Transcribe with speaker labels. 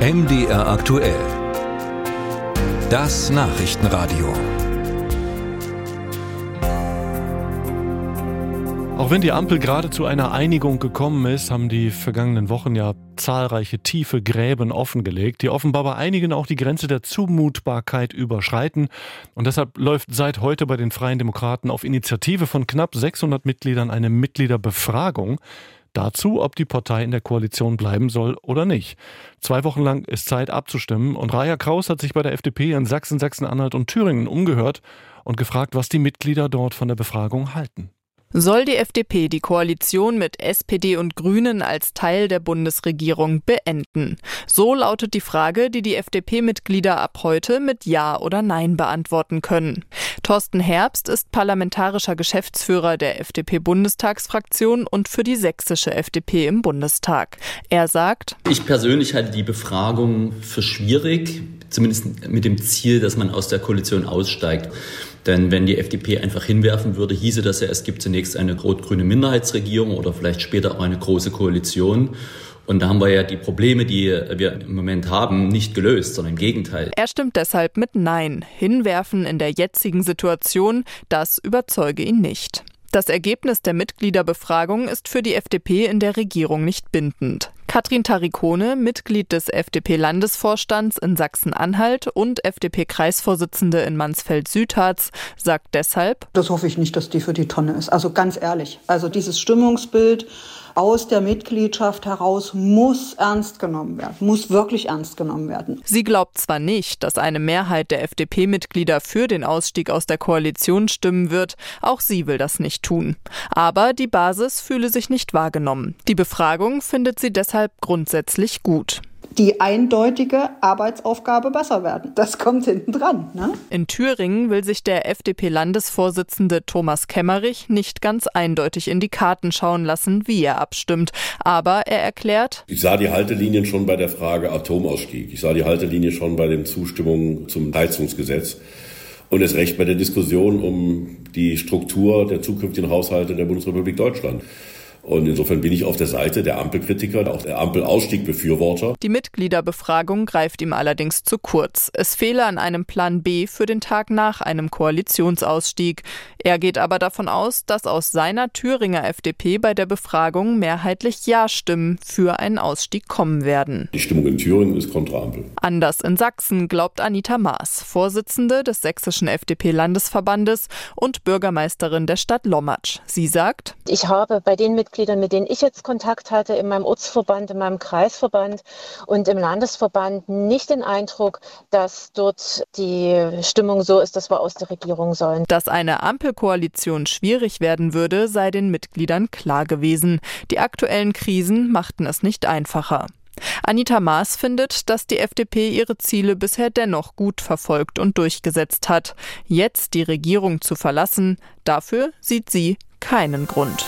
Speaker 1: MDR aktuell. Das Nachrichtenradio.
Speaker 2: Auch wenn die Ampel gerade zu einer Einigung gekommen ist, haben die vergangenen Wochen ja zahlreiche tiefe Gräben offengelegt, die offenbar bei einigen auch die Grenze der Zumutbarkeit überschreiten. Und deshalb läuft seit heute bei den Freien Demokraten auf Initiative von knapp 600 Mitgliedern eine Mitgliederbefragung dazu, ob die Partei in der Koalition bleiben soll oder nicht. Zwei Wochen lang ist Zeit abzustimmen und Raja Kraus hat sich bei der FDP in Sachsen, Sachsen-Anhalt und Thüringen umgehört und gefragt, was die Mitglieder dort von der Befragung halten.
Speaker 3: Soll die FDP die Koalition mit SPD und Grünen als Teil der Bundesregierung beenden? So lautet die Frage, die die FDP-Mitglieder ab heute mit Ja oder Nein beantworten können. Thorsten Herbst ist parlamentarischer Geschäftsführer der FDP-Bundestagsfraktion und für die sächsische FDP im Bundestag. Er sagt,
Speaker 4: Ich persönlich halte die Befragung für schwierig, zumindest mit dem Ziel, dass man aus der Koalition aussteigt. Denn wenn die FDP einfach hinwerfen würde, hieße das ja, es gibt zunächst eine rot-grüne Minderheitsregierung oder vielleicht später auch eine große Koalition. Und da haben wir ja die Probleme, die wir im Moment haben, nicht gelöst, sondern im Gegenteil.
Speaker 3: Er stimmt deshalb mit Nein. Hinwerfen in der jetzigen Situation, das überzeuge ihn nicht. Das Ergebnis der Mitgliederbefragung ist für die FDP in der Regierung nicht bindend. Katrin Tarikone, Mitglied des FDP-Landesvorstands in Sachsen-Anhalt und FDP-Kreisvorsitzende in Mansfeld-Südharz, sagt deshalb:
Speaker 5: Das hoffe ich nicht, dass die für die Tonne ist. Also ganz ehrlich. Also dieses Stimmungsbild aus der Mitgliedschaft heraus muss ernst genommen werden, muss wirklich ernst genommen werden.
Speaker 3: Sie glaubt zwar nicht, dass eine Mehrheit der FDP-Mitglieder für den Ausstieg aus der Koalition stimmen wird, auch sie will das nicht tun. Aber die Basis fühle sich nicht wahrgenommen. Die Befragung findet sie deshalb grundsätzlich gut
Speaker 5: die eindeutige Arbeitsaufgabe besser werden. Das kommt hinten dran. Ne?
Speaker 3: In Thüringen will sich der FDP-Landesvorsitzende Thomas Kemmerich nicht ganz eindeutig in die Karten schauen lassen, wie er abstimmt. Aber er erklärt,
Speaker 6: ich sah die Haltelinien schon bei der Frage Atomausstieg. Ich sah die Haltelinie schon bei den Zustimmungen zum Heizungsgesetz. Und es recht bei der Diskussion um die Struktur der zukünftigen Haushalte der Bundesrepublik Deutschland. Und insofern bin ich auf der Seite der Ampelkritiker, auch der Ampelausstiegbefürworter.
Speaker 3: Die Mitgliederbefragung greift ihm allerdings zu kurz. Es fehle an einem Plan B für den Tag nach einem Koalitionsausstieg. Er geht aber davon aus, dass aus seiner Thüringer FDP bei der Befragung mehrheitlich Ja-Stimmen für einen Ausstieg kommen werden.
Speaker 6: Die Stimmung in Thüringen ist kontra Ampel.
Speaker 3: Anders in Sachsen glaubt Anita Maas, Vorsitzende des sächsischen FDP-Landesverbandes und Bürgermeisterin der Stadt Lommatsch. Sie sagt,
Speaker 7: ich habe bei den Mitgliedern, mit denen ich jetzt Kontakt hatte, in meinem Ortsverband, in meinem Kreisverband und im Landesverband nicht den Eindruck, dass dort die Stimmung so ist, dass wir aus der Regierung sollen.
Speaker 3: Dass eine Ampelkoalition schwierig werden würde, sei den Mitgliedern klar gewesen. Die aktuellen Krisen machten es nicht einfacher. Anita Maas findet, dass die FDP ihre Ziele bisher dennoch gut verfolgt und durchgesetzt hat. Jetzt die Regierung zu verlassen, dafür sieht sie keinen Grund.